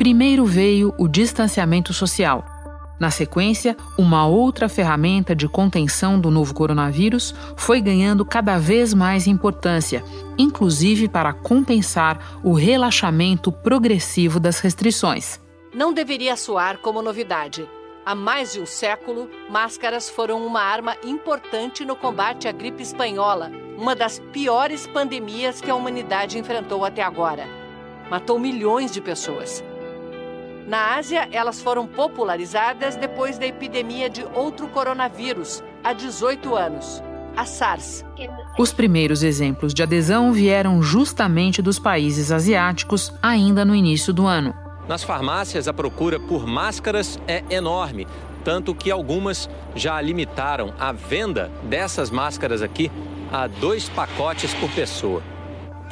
primeiro veio o distanciamento social. Na sequência, uma outra ferramenta de contenção do novo coronavírus foi ganhando cada vez mais importância, inclusive para compensar o relaxamento progressivo das restrições. Não deveria soar como novidade. Há mais de um século, máscaras foram uma arma importante no combate à gripe espanhola, uma das piores pandemias que a humanidade enfrentou até agora. Matou milhões de pessoas. Na Ásia, elas foram popularizadas depois da epidemia de outro coronavírus, há 18 anos, a SARS. Os primeiros exemplos de adesão vieram justamente dos países asiáticos, ainda no início do ano. Nas farmácias, a procura por máscaras é enorme, tanto que algumas já limitaram a venda dessas máscaras aqui a dois pacotes por pessoa.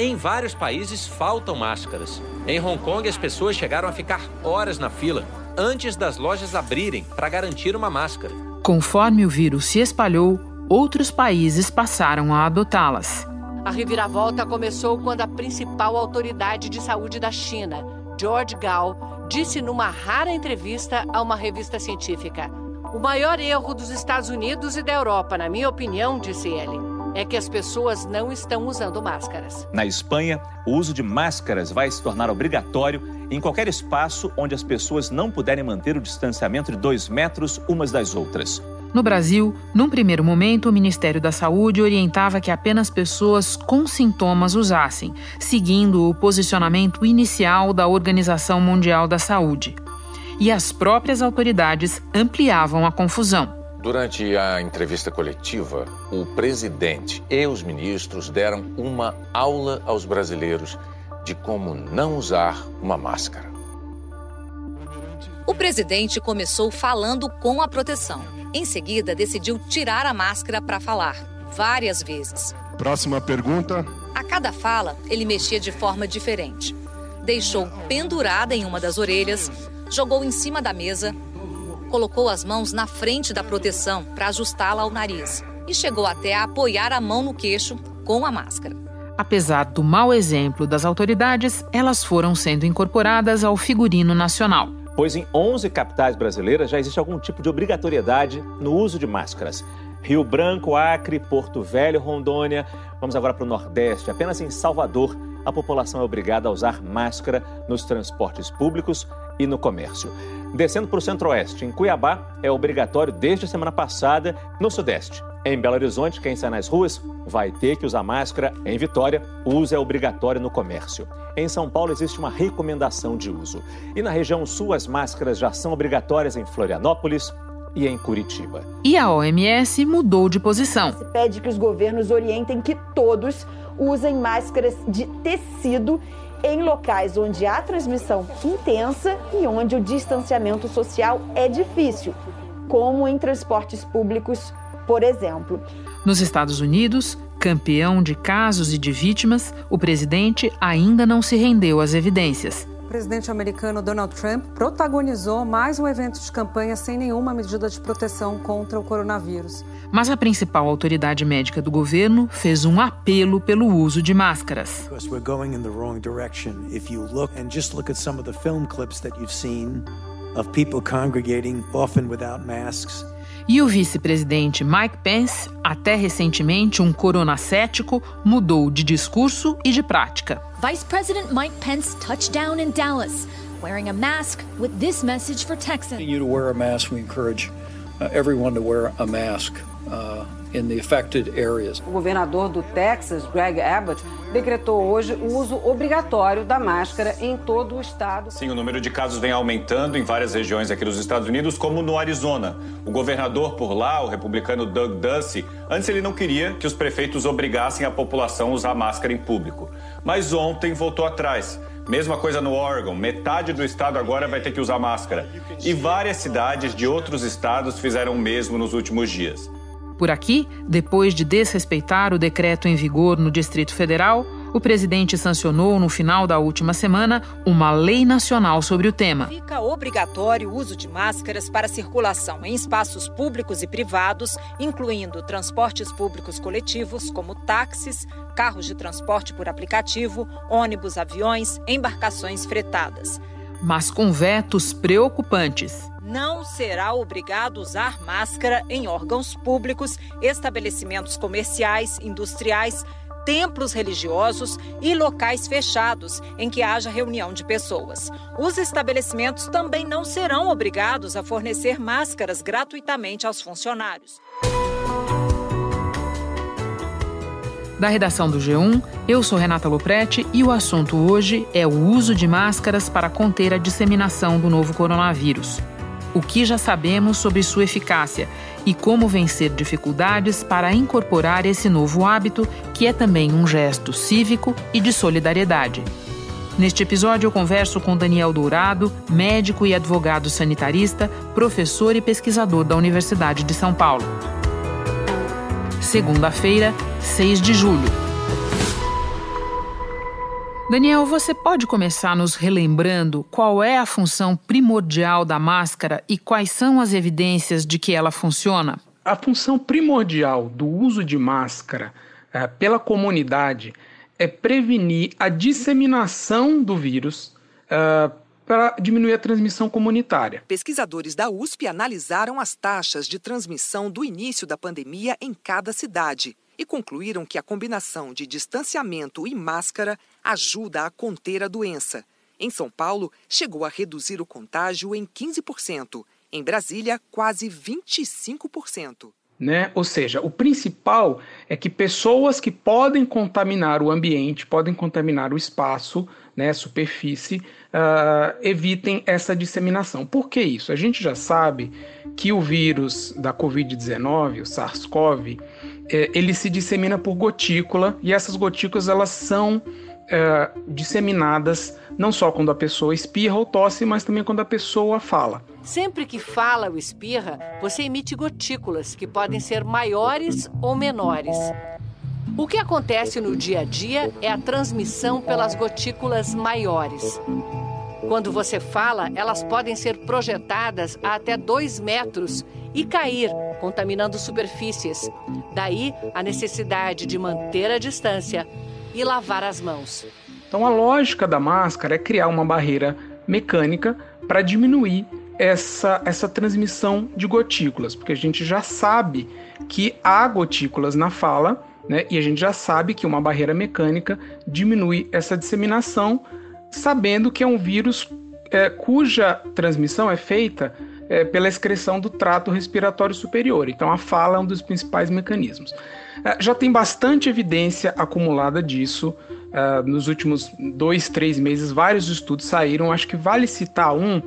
Em vários países faltam máscaras. Em Hong Kong, as pessoas chegaram a ficar horas na fila antes das lojas abrirem para garantir uma máscara. Conforme o vírus se espalhou, outros países passaram a adotá-las. A reviravolta começou quando a principal autoridade de saúde da China, George Gao, disse numa rara entrevista a uma revista científica: O maior erro dos Estados Unidos e da Europa, na minha opinião, disse ele, é que as pessoas não estão usando máscaras. Na Espanha, o uso de máscaras vai se tornar obrigatório em qualquer espaço onde as pessoas não puderem manter o distanciamento de dois metros umas das outras. No Brasil, num primeiro momento, o Ministério da Saúde orientava que apenas pessoas com sintomas usassem, seguindo o posicionamento inicial da Organização Mundial da Saúde. E as próprias autoridades ampliavam a confusão. Durante a entrevista coletiva, o presidente e os ministros deram uma aula aos brasileiros de como não usar uma máscara. O presidente começou falando com a proteção. Em seguida, decidiu tirar a máscara para falar, várias vezes. Próxima pergunta. A cada fala, ele mexia de forma diferente. Deixou pendurada em uma das orelhas, jogou em cima da mesa, colocou as mãos na frente da proteção para ajustá-la ao nariz e chegou até a apoiar a mão no queixo com a máscara. Apesar do mau exemplo das autoridades, elas foram sendo incorporadas ao figurino nacional. Pois em 11 capitais brasileiras já existe algum tipo de obrigatoriedade no uso de máscaras. Rio Branco, Acre, Porto Velho, Rondônia. Vamos agora para o Nordeste. Apenas em Salvador, a população é obrigada a usar máscara nos transportes públicos e no comércio. Descendo para o centro-oeste, em Cuiabá, é obrigatório desde a semana passada. No sudeste, em Belo Horizonte, quem sai nas ruas vai ter que usar máscara. Em Vitória, o uso é obrigatório no comércio. Em São Paulo, existe uma recomendação de uso. E na região sul, as máscaras já são obrigatórias em Florianópolis, e em Curitiba. E a OMS mudou de posição. Se pede que os governos orientem que todos usem máscaras de tecido em locais onde há transmissão intensa e onde o distanciamento social é difícil, como em transportes públicos, por exemplo. Nos Estados Unidos, campeão de casos e de vítimas, o presidente ainda não se rendeu às evidências. O presidente americano Donald Trump protagonizou mais um evento de campanha sem nenhuma medida de proteção contra o coronavírus. Mas a principal autoridade médica do governo fez um apelo pelo uso de máscaras. of people congregating often without masks. E o vice-presidente Mike Pence, até recentemente um coronacético, mudou de discurso e de prática. Vice President Mike Pence touched down in Dallas, wearing a mask with this message for Texans. You to wear a mask, we encourage uh, everyone to wear a mask. Uh, in the affected areas. O governador do Texas, Greg Abbott, decretou hoje o uso obrigatório da máscara em todo o estado. Sim, o número de casos vem aumentando em várias regiões aqui dos Estados Unidos, como no Arizona. O governador por lá, o republicano Doug Ducey, antes ele não queria que os prefeitos obrigassem a população a usar máscara em público. Mas ontem voltou atrás. Mesma coisa no Oregon, metade do estado agora vai ter que usar máscara. E várias cidades de outros estados fizeram o mesmo nos últimos dias. Por aqui, depois de desrespeitar o decreto em vigor no Distrito Federal, o presidente sancionou no final da última semana uma lei nacional sobre o tema. Fica obrigatório o uso de máscaras para circulação em espaços públicos e privados, incluindo transportes públicos coletivos, como táxis, carros de transporte por aplicativo, ônibus, aviões, embarcações fretadas. mas com vetos preocupantes. Não será obrigado a usar máscara em órgãos públicos, estabelecimentos comerciais, industriais, templos religiosos e locais fechados em que haja reunião de pessoas. Os estabelecimentos também não serão obrigados a fornecer máscaras gratuitamente aos funcionários. Da redação do G1, eu sou Renata Loprete e o assunto hoje é o uso de máscaras para conter a disseminação do novo coronavírus. O que já sabemos sobre sua eficácia e como vencer dificuldades para incorporar esse novo hábito, que é também um gesto cívico e de solidariedade. Neste episódio, eu converso com Daniel Dourado, médico e advogado sanitarista, professor e pesquisador da Universidade de São Paulo. Segunda-feira, 6 de julho. Daniel, você pode começar nos relembrando qual é a função primordial da máscara e quais são as evidências de que ela funciona? A função primordial do uso de máscara é, pela comunidade é prevenir a disseminação do vírus uh, para diminuir a transmissão comunitária. Pesquisadores da USP analisaram as taxas de transmissão do início da pandemia em cada cidade e concluíram que a combinação de distanciamento e máscara ajuda a conter a doença. Em São Paulo, chegou a reduzir o contágio em 15%. Em Brasília, quase 25%. Né? Ou seja, o principal é que pessoas que podem contaminar o ambiente, podem contaminar o espaço, né, superfície, uh, evitem essa disseminação. Por que isso? A gente já sabe que o vírus da Covid-19, o SARS-CoV, eh, ele se dissemina por gotícula e essas gotículas elas são eh, disseminadas não só quando a pessoa espirra ou tosse, mas também quando a pessoa fala. Sempre que fala ou espirra, você emite gotículas que podem ser maiores ou menores. O que acontece no dia a dia é a transmissão pelas gotículas maiores. Quando você fala, elas podem ser projetadas a até 2 metros e cair, contaminando superfícies. Daí a necessidade de manter a distância e lavar as mãos. Então a lógica da máscara é criar uma barreira mecânica para diminuir essa, essa transmissão de gotículas, porque a gente já sabe que há gotículas na fala né? E a gente já sabe que uma barreira mecânica diminui essa disseminação, sabendo que é um vírus é, cuja transmissão é feita é, pela excreção do trato respiratório superior. Então, a fala é um dos principais mecanismos. É, já tem bastante evidência acumulada disso. É, nos últimos dois, três meses, vários estudos saíram. Acho que vale citar um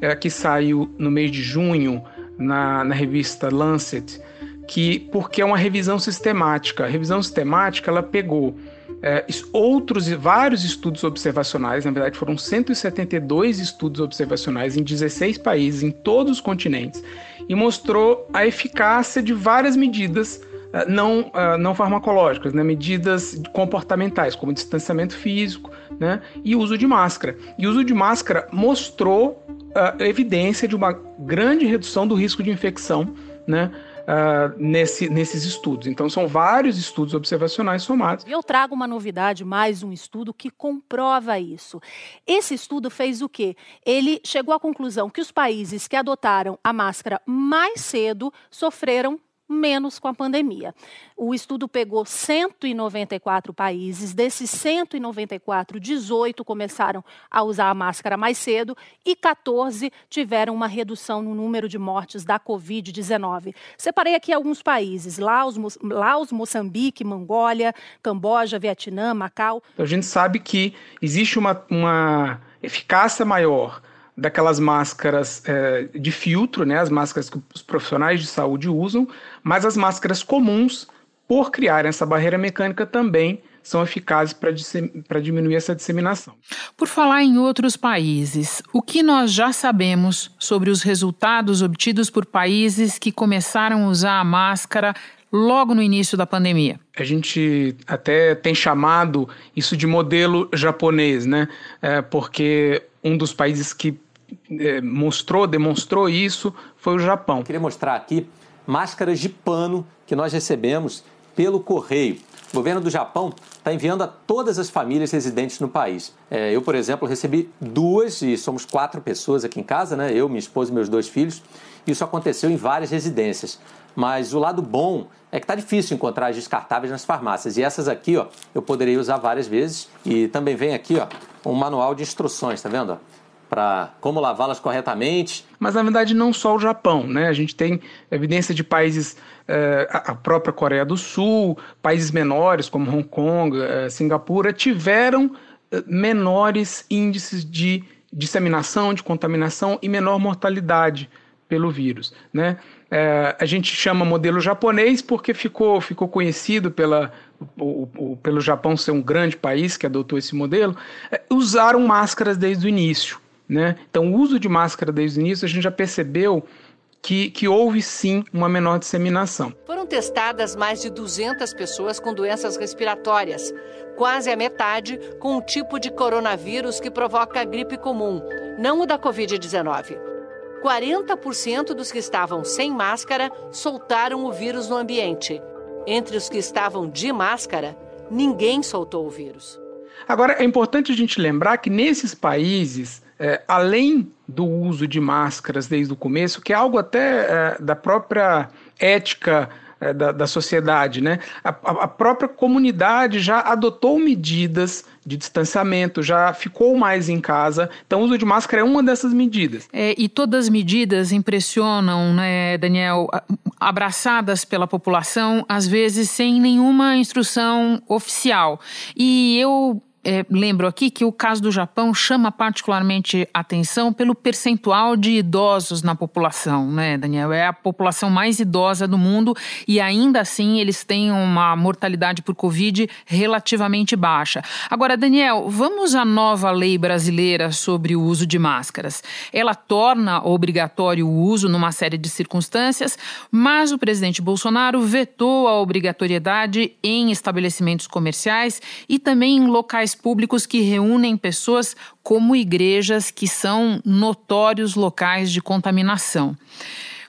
é, que saiu no mês de junho na, na revista Lancet, que porque é uma revisão sistemática. A revisão sistemática ela pegou é, outros vários estudos observacionais, na verdade foram 172 estudos observacionais em 16 países, em todos os continentes, e mostrou a eficácia de várias medidas uh, não, uh, não farmacológicas, né, medidas comportamentais, como distanciamento físico né, e uso de máscara. E o uso de máscara mostrou uh, evidência de uma grande redução do risco de infecção né, uh, nesse, nesses estudos. Então, são vários estudos observacionais somados. Eu trago uma novidade, mais um estudo que comprova isso. Esse estudo fez o quê? Ele chegou à conclusão que os países que adotaram a máscara mais cedo sofreram menos com a pandemia. O estudo pegou 194 países, desses 194, 18 começaram a usar a máscara mais cedo e 14 tiveram uma redução no número de mortes da Covid-19. Separei aqui alguns países: Laos, Laos, Moçambique, Mongólia, Camboja, Vietnã, Macau. A gente sabe que existe uma, uma eficácia maior daquelas máscaras é, de filtro, né, as máscaras que os profissionais de saúde usam, mas as máscaras comuns, por criar essa barreira mecânica, também são eficazes para diminuir essa disseminação. Por falar em outros países, o que nós já sabemos sobre os resultados obtidos por países que começaram a usar a máscara logo no início da pandemia? A gente até tem chamado isso de modelo japonês, né? É, porque um dos países que é, mostrou, demonstrou isso foi o Japão. queria mostrar aqui máscaras de pano que nós recebemos pelo correio. O governo do Japão está enviando a todas as famílias residentes no país. É, eu, por exemplo, recebi duas, e somos quatro pessoas aqui em casa, né? Eu, minha esposa e meus dois filhos. Isso aconteceu em várias residências. Mas o lado bom é que está difícil encontrar as descartáveis nas farmácias. E essas aqui, ó, eu poderia usar várias vezes. E também vem aqui, ó, um manual de instruções, tá vendo? Para como lavá-las corretamente. Mas na verdade não só o Japão, né? A gente tem evidência de países, eh, a própria Coreia do Sul, países menores como Hong Kong, eh, Singapura, tiveram eh, menores índices de disseminação, de contaminação e menor mortalidade pelo vírus, né? É, a gente chama modelo japonês porque ficou, ficou conhecido pela, o, o, pelo Japão ser um grande país que adotou esse modelo. É, usaram máscaras desde o início, né? Então, o uso de máscara desde o início a gente já percebeu que, que, houve sim uma menor disseminação. Foram testadas mais de 200 pessoas com doenças respiratórias, quase a metade com o tipo de coronavírus que provoca a gripe comum, não o da Covid-19. 40% dos que estavam sem máscara soltaram o vírus no ambiente. Entre os que estavam de máscara, ninguém soltou o vírus. Agora, é importante a gente lembrar que nesses países, é, além do uso de máscaras desde o começo, que é algo até é, da própria ética é, da, da, sociedade, né? A, a, própria comunidade já adotou medidas de distanciamento, já ficou mais em casa. Então, o uso de máscara é uma dessas medidas. É, e todas as medidas impressionam, né, Daniel, abraçadas pela população, às vezes sem nenhuma instrução oficial. E eu é, lembro aqui que o caso do Japão chama particularmente atenção pelo percentual de idosos na população, né, Daniel? É a população mais idosa do mundo e ainda assim eles têm uma mortalidade por Covid relativamente baixa. Agora, Daniel, vamos à nova lei brasileira sobre o uso de máscaras. Ela torna obrigatório o uso numa série de circunstâncias, mas o presidente Bolsonaro vetou a obrigatoriedade em estabelecimentos comerciais e também em locais públicos que reúnem pessoas como igrejas que são notórios locais de contaminação.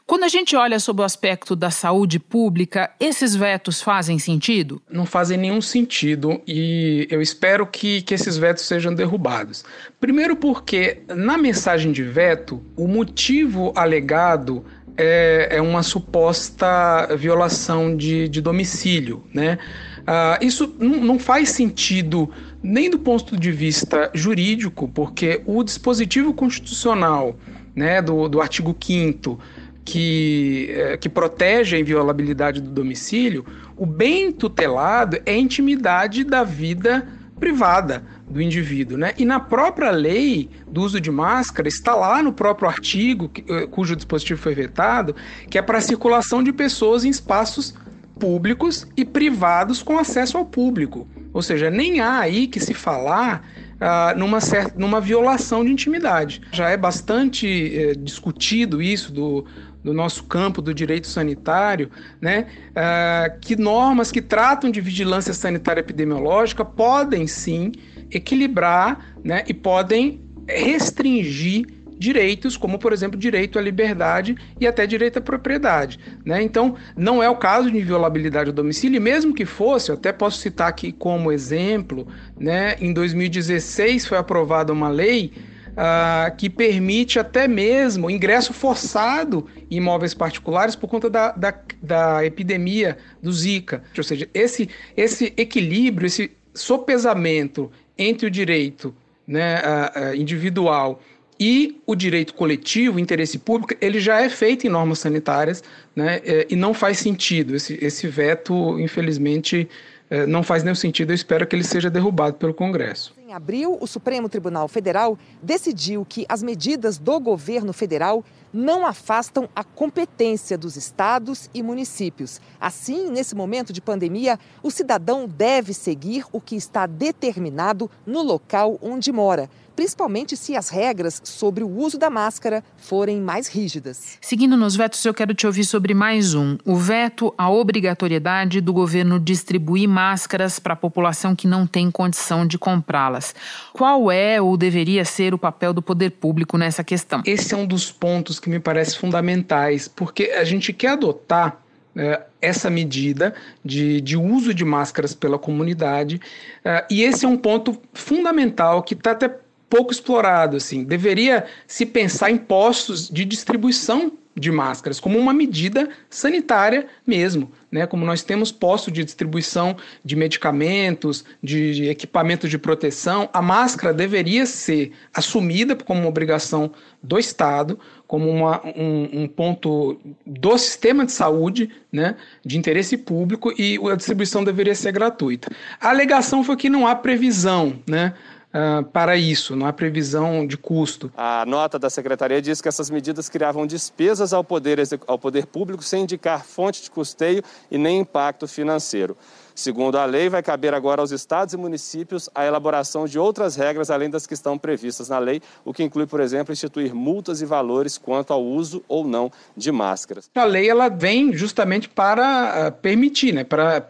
Quando a gente olha sob o aspecto da saúde pública, esses vetos fazem sentido? Não fazem nenhum sentido e eu espero que, que esses vetos sejam derrubados. Primeiro, porque na mensagem de veto, o motivo alegado é, é uma suposta violação de, de domicílio, né? Uh, isso não faz sentido nem do ponto de vista jurídico, porque o dispositivo constitucional né, do, do artigo 5 que, é, que protege a inviolabilidade do domicílio, o bem tutelado é a intimidade da vida privada do indivíduo, né? E na própria lei do uso de máscara está lá no próprio artigo eh, cujo dispositivo foi vetado, que é para a circulação de pessoas em espaços públicos e privados com acesso ao público. Ou seja, nem há aí que se falar uh, numa, certa, numa violação de intimidade. Já é bastante eh, discutido isso do, do nosso campo do direito sanitário, né, uh, que normas que tratam de vigilância sanitária epidemiológica podem sim equilibrar né, e podem restringir direitos, como por exemplo direito à liberdade e até direito à propriedade. Né? Então, não é o caso de inviolabilidade do domicílio, e mesmo que fosse, eu até posso citar aqui como exemplo, né, em 2016 foi aprovada uma lei uh, que permite até mesmo ingresso forçado em imóveis particulares por conta da, da, da epidemia do Zika. Ou seja, esse, esse equilíbrio, esse sopesamento entre o direito né, uh, individual e o direito coletivo, o interesse público, ele já é feito em normas sanitárias, né? É, e não faz sentido. Esse, esse veto, infelizmente, é, não faz nenhum sentido. Eu espero que ele seja derrubado pelo Congresso. Em abril, o Supremo Tribunal Federal decidiu que as medidas do governo federal não afastam a competência dos estados e municípios. Assim, nesse momento de pandemia, o cidadão deve seguir o que está determinado no local onde mora principalmente se as regras sobre o uso da máscara forem mais rígidas. Seguindo nos vetos, eu quero te ouvir sobre mais um: o veto à obrigatoriedade do governo distribuir máscaras para a população que não tem condição de comprá-las. Qual é ou deveria ser o papel do poder público nessa questão? Esse é um dos pontos que me parece fundamentais, porque a gente quer adotar é, essa medida de, de uso de máscaras pela comunidade. É, e esse é um ponto fundamental que está até pouco explorado. Assim. Deveria se pensar em postos de distribuição de máscaras como uma medida sanitária mesmo, né? Como nós temos postos de distribuição de medicamentos, de, de equipamentos de proteção, a máscara deveria ser assumida como uma obrigação do Estado, como uma, um, um, ponto do sistema de saúde, né, de interesse público, e a distribuição deveria ser gratuita. A alegação foi que não há previsão, né, Uh, para isso, não há previsão de custo. A nota da secretaria diz que essas medidas criavam despesas ao poder, ao poder público sem indicar fonte de custeio e nem impacto financeiro. Segundo a lei, vai caber agora aos estados e municípios a elaboração de outras regras além das que estão previstas na lei, o que inclui, por exemplo, instituir multas e valores quanto ao uso ou não de máscaras. A lei ela vem justamente para ah, permitir, né, para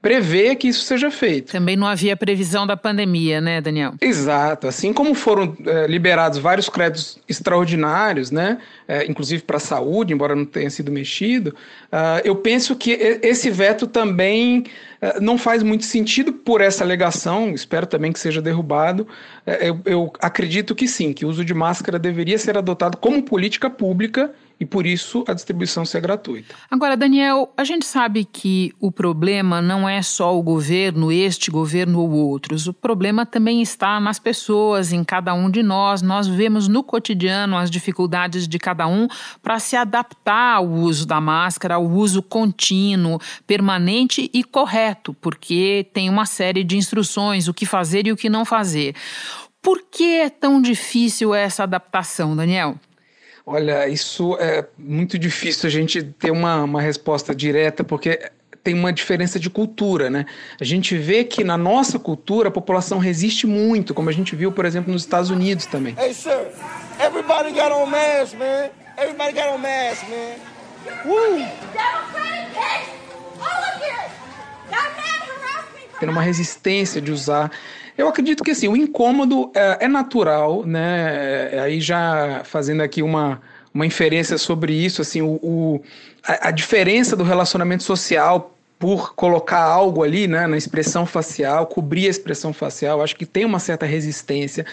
prever que isso seja feito. Também não havia previsão da pandemia, né, Daniel? Exato. Assim como foram é, liberados vários créditos extraordinários, né, é, inclusive para a saúde, embora não tenha sido mexido, uh, eu penso que esse veto também uh, não faz muito sentido por essa alegação. Espero também que seja derrubado. Uh, eu, eu acredito que sim, que o uso de máscara deveria ser adotado como política pública e por isso a distribuição ser gratuita. Agora, Daniel, a gente sabe que o problema não é só o governo, este governo ou outros. O problema também está nas pessoas, em cada um de nós. Nós vemos no cotidiano as dificuldades de cada um para se adaptar ao uso da máscara, ao uso contínuo, permanente e correto, porque tem uma série de instruções, o que fazer e o que não fazer. Por que é tão difícil essa adaptação, Daniel? Olha, isso é muito difícil a gente ter uma, uma resposta direta, porque tem uma diferença de cultura, né? A gente vê que na nossa cultura a população resiste muito, como a gente viu, por exemplo, nos Estados Unidos também. Hey, sir, everybody got on mask, man. Everybody got on mask, man. Woo! Tem uma resistência de usar. Eu acredito que assim, o incômodo é, é natural, né? É, aí já fazendo aqui uma, uma inferência sobre isso, assim, o, o a, a, diferença do relacionamento social por colocar algo ali, né, na expressão facial, cobrir a expressão facial, acho que tem uma certa resistência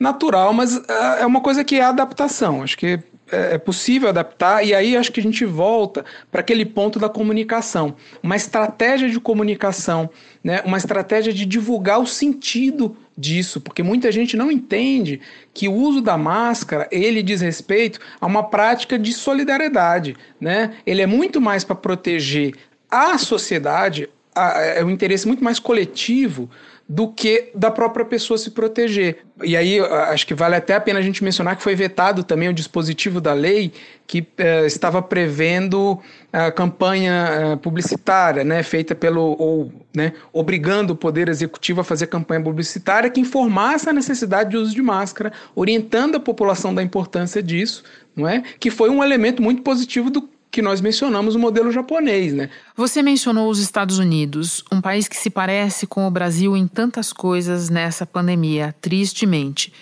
natural, mas uh, é uma coisa que é adaptação. Acho que é, é possível adaptar, e aí acho que a gente volta para aquele ponto da comunicação. Uma estratégia de comunicação, né? uma estratégia de divulgar o sentido disso, porque muita gente não entende que o uso da máscara, ele diz respeito a uma prática de solidariedade, né? Ele é muito mais para proteger a sociedade, é um interesse muito mais coletivo do que da própria pessoa se proteger. E aí acho que vale até a pena a gente mencionar que foi vetado também o dispositivo da lei que eh, estava prevendo a campanha eh, publicitária, né, feita pelo ou né, obrigando o poder executivo a fazer campanha publicitária que informasse a necessidade de uso de máscara, orientando a população da importância disso, não é? Que foi um elemento muito positivo do que nós mencionamos o modelo japonês, né? Você mencionou os Estados Unidos, um país que se parece com o Brasil em tantas coisas nessa pandemia, tristemente.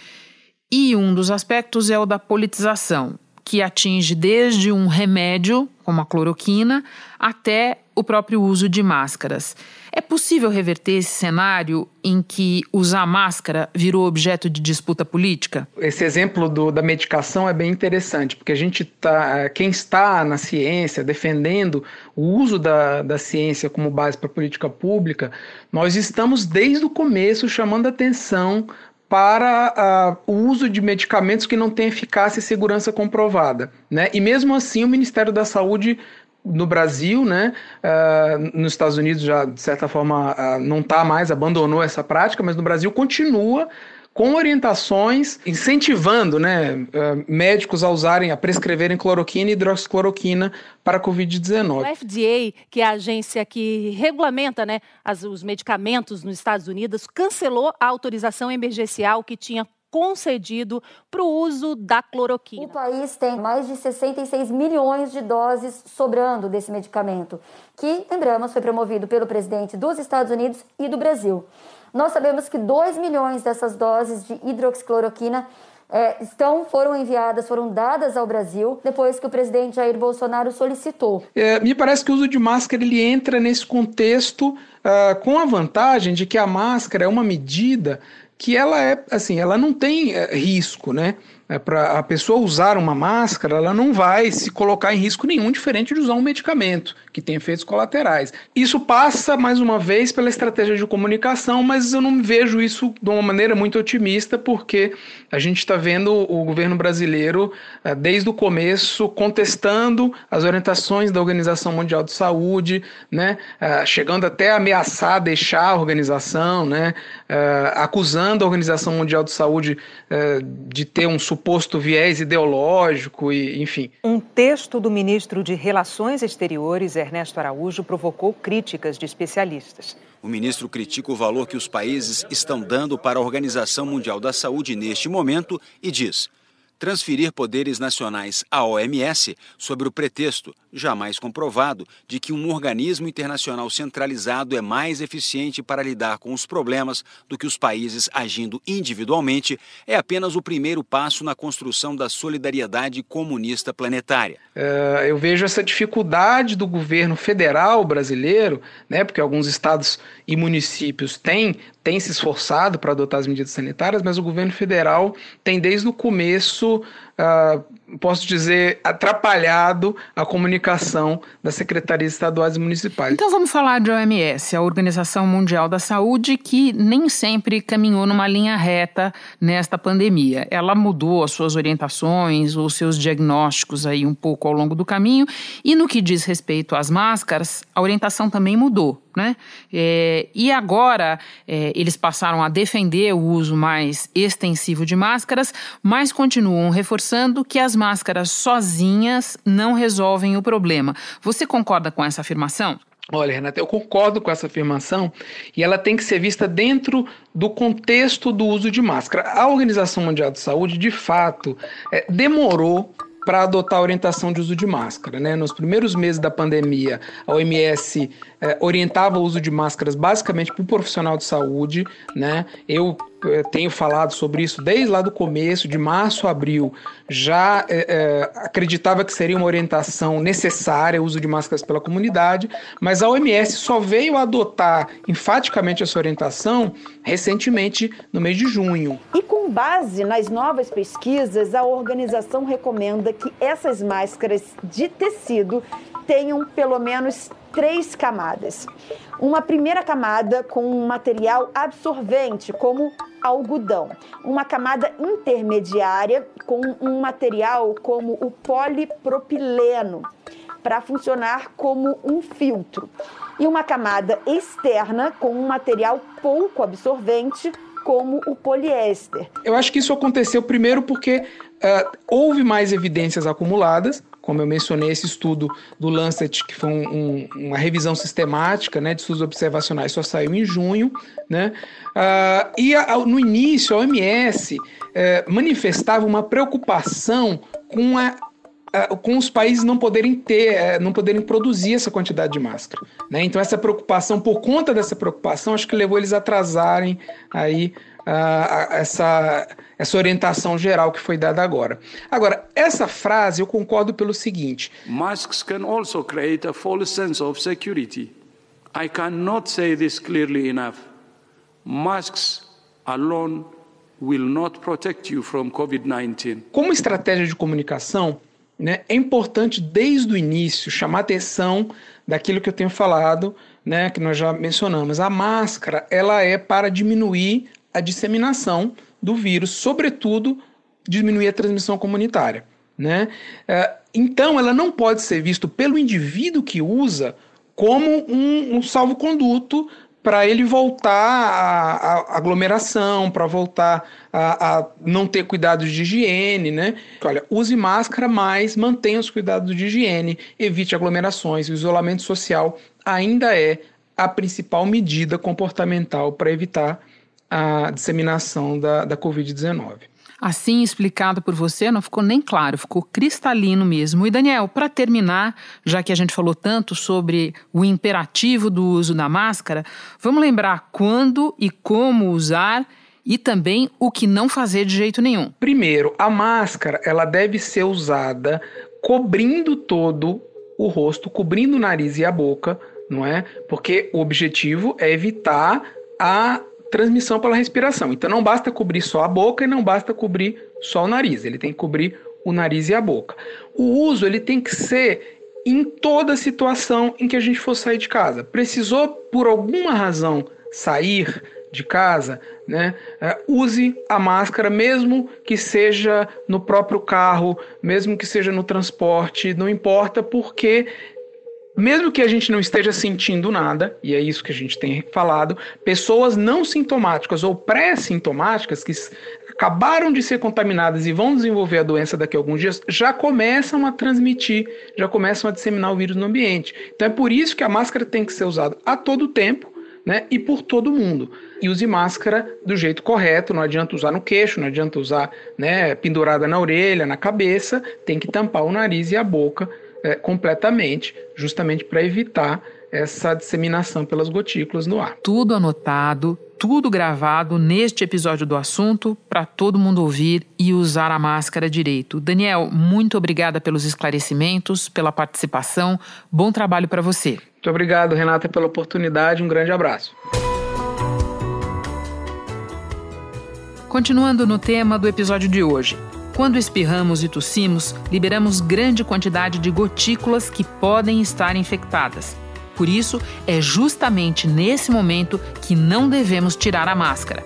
E um dos aspectos é o da politização, que atinge desde um remédio, como a cloroquina, até o próprio uso de máscaras. É possível reverter esse cenário em que usar máscara virou objeto de disputa política? Esse exemplo do, da medicação é bem interessante, porque a gente tá, quem está na ciência defendendo o uso da, da ciência como base para política pública, nós estamos desde o começo chamando atenção para uh, o uso de medicamentos que não têm eficácia e segurança comprovada. Né? E mesmo assim, o Ministério da Saúde no Brasil, né, uh, nos Estados Unidos já de certa forma uh, não está mais, abandonou essa prática, mas no Brasil continua com orientações incentivando né, uh, médicos a usarem, a prescreverem cloroquina e hidroxicloroquina para a Covid-19. O FDA, que é a agência que regulamenta né, as, os medicamentos nos Estados Unidos, cancelou a autorização emergencial que tinha concedido para o uso da cloroquina. O país tem mais de 66 milhões de doses sobrando desse medicamento, que, lembramos, foi promovido pelo presidente dos Estados Unidos e do Brasil. Nós sabemos que 2 milhões dessas doses de hidroxicloroquina é, estão, foram enviadas, foram dadas ao Brasil depois que o presidente Jair Bolsonaro solicitou. É, me parece que o uso de máscara ele entra nesse contexto uh, com a vantagem de que a máscara é uma medida que ela é assim, ela não tem uh, risco, né? É, para a pessoa usar uma máscara, ela não vai se colocar em risco nenhum, diferente de usar um medicamento, que tem efeitos colaterais. Isso passa, mais uma vez, pela estratégia de comunicação, mas eu não vejo isso de uma maneira muito otimista, porque a gente está vendo o governo brasileiro, é, desde o começo, contestando as orientações da Organização Mundial de Saúde, né, é, chegando até a ameaçar deixar a organização, né, é, acusando a Organização Mundial de Saúde de ter um suposto viés ideológico e, enfim. Um texto do ministro de Relações Exteriores, Ernesto Araújo, provocou críticas de especialistas. O ministro critica o valor que os países estão dando para a Organização Mundial da Saúde neste momento e diz: transferir poderes nacionais à OMS sobre o pretexto, jamais comprovado, de que um organismo internacional centralizado é mais eficiente para lidar com os problemas do que os países agindo individualmente, é apenas o primeiro passo na construção da solidariedade comunista planetária. É, eu vejo essa dificuldade do governo federal brasileiro, né, porque alguns estados e municípios têm tem se esforçado para adotar as medidas sanitárias, mas o governo federal tem desde o começo, isso uh, posso dizer, atrapalhado a comunicação das secretarias estaduais e municipais. Então vamos falar de OMS, a Organização Mundial da Saúde, que nem sempre caminhou numa linha reta nesta pandemia. Ela mudou as suas orientações, os seus diagnósticos aí um pouco ao longo do caminho, e no que diz respeito às máscaras, a orientação também mudou. Né? É, e agora é, eles passaram a defender o uso mais extensivo de máscaras, mas continuam reforçando que as máscaras sozinhas não resolvem o problema. Você concorda com essa afirmação? Olha, Renata, eu concordo com essa afirmação e ela tem que ser vista dentro do contexto do uso de máscara. A Organização Mundial de Saúde, de fato, é, demorou para adotar a orientação de uso de máscara. Né? Nos primeiros meses da pandemia, a OMS é, orientava o uso de máscaras basicamente para o profissional de saúde. Né? Eu é, tenho falado sobre isso desde lá do começo, de março a abril, já é, é, acreditava que seria uma orientação necessária o uso de máscaras pela comunidade, mas a OMS só veio adotar enfaticamente essa orientação recentemente, no mês de junho. E com base nas novas pesquisas, a organização recomenda que essas máscaras de tecido tenham pelo menos três camadas. Uma primeira camada com um material absorvente, como algodão. Uma camada intermediária com um material como o polipropileno, para funcionar como um filtro. E uma camada externa com um material pouco absorvente, como o poliéster. Eu acho que isso aconteceu primeiro porque uh, houve mais evidências acumuladas, como eu mencionei, esse estudo do Lancet, que foi um, um, uma revisão sistemática né, de estudos observacionais, só saiu em junho. Né? Uh, e a, no início, a OMS eh, manifestava uma preocupação com a com os países não poderem ter, eh, não poderem produzir essa quantidade de máscara. Né? Então essa preocupação, por conta dessa preocupação, acho que levou eles a atrasarem aí uh, essa, essa orientação geral que foi dada agora. Agora, essa frase eu concordo pelo seguinte: Masks can also create a false sense of security. I cannot say this clearly enough. Masks alone will not protect you from COVID-19. Como estratégia de comunicação, né, é importante desde o início chamar atenção daquilo que eu tenho falado, né, que nós já mencionamos. A máscara ela é para diminuir a disseminação do vírus, sobretudo diminuir a transmissão comunitária. Né? É, então, ela não pode ser vista pelo indivíduo que usa como um, um salvo-conduto para ele voltar à, aglomeração, para voltar a, a, não ter cuidados de higiene, né? Olha, use máscara, mas mantenha os cuidados de higiene, evite aglomerações. O isolamento social ainda é a principal medida comportamental para evitar a disseminação da, da Covid-19. Assim explicado por você, não ficou nem claro, ficou cristalino mesmo. E Daniel, para terminar, já que a gente falou tanto sobre o imperativo do uso da máscara, vamos lembrar quando e como usar e também o que não fazer de jeito nenhum. Primeiro, a máscara ela deve ser usada cobrindo todo o rosto, cobrindo o nariz e a boca, não é? Porque o objetivo é evitar a transmissão pela respiração. Então não basta cobrir só a boca e não basta cobrir só o nariz, ele tem que cobrir o nariz e a boca. O uso ele tem que ser em toda situação em que a gente for sair de casa. Precisou por alguma razão sair de casa, né? É, use a máscara, mesmo que seja no próprio carro, mesmo que seja no transporte, não importa, porque mesmo que a gente não esteja sentindo nada, e é isso que a gente tem falado, pessoas não sintomáticas ou pré-sintomáticas que acabaram de ser contaminadas e vão desenvolver a doença daqui a alguns dias, já começam a transmitir, já começam a disseminar o vírus no ambiente. Então é por isso que a máscara tem que ser usada a todo tempo, né, e por todo mundo. E use máscara do jeito correto, não adianta usar no queixo, não adianta usar né, pendurada na orelha, na cabeça, tem que tampar o nariz e a boca é, completamente, justamente para evitar essa disseminação pelas gotículas no ar. Tudo anotado, tudo gravado neste episódio do assunto para todo mundo ouvir e usar a máscara direito. Daniel, muito obrigada pelos esclarecimentos, pela participação. Bom trabalho para você. Muito obrigado, Renata, pela oportunidade. Um grande abraço. Continuando no tema do episódio de hoje. Quando espirramos e tossimos, liberamos grande quantidade de gotículas que podem estar infectadas. Por isso, é justamente nesse momento que não devemos tirar a máscara.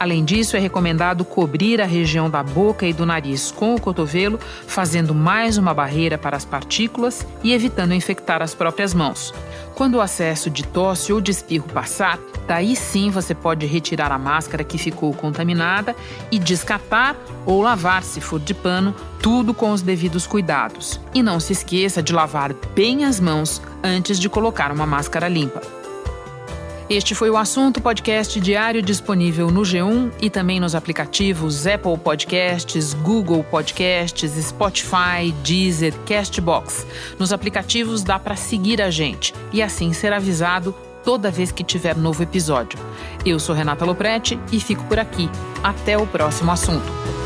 Além disso, é recomendado cobrir a região da boca e do nariz com o cotovelo, fazendo mais uma barreira para as partículas e evitando infectar as próprias mãos. Quando o acesso de tosse ou de espirro passar, daí sim você pode retirar a máscara que ficou contaminada e descatar ou lavar, se for de pano, tudo com os devidos cuidados. E não se esqueça de lavar bem as mãos antes de colocar uma máscara limpa. Este foi o assunto podcast diário disponível no G1 e também nos aplicativos Apple Podcasts, Google Podcasts, Spotify, Deezer, Castbox. Nos aplicativos dá para seguir a gente e assim ser avisado toda vez que tiver novo episódio. Eu sou Renata Loprete e fico por aqui. Até o próximo assunto.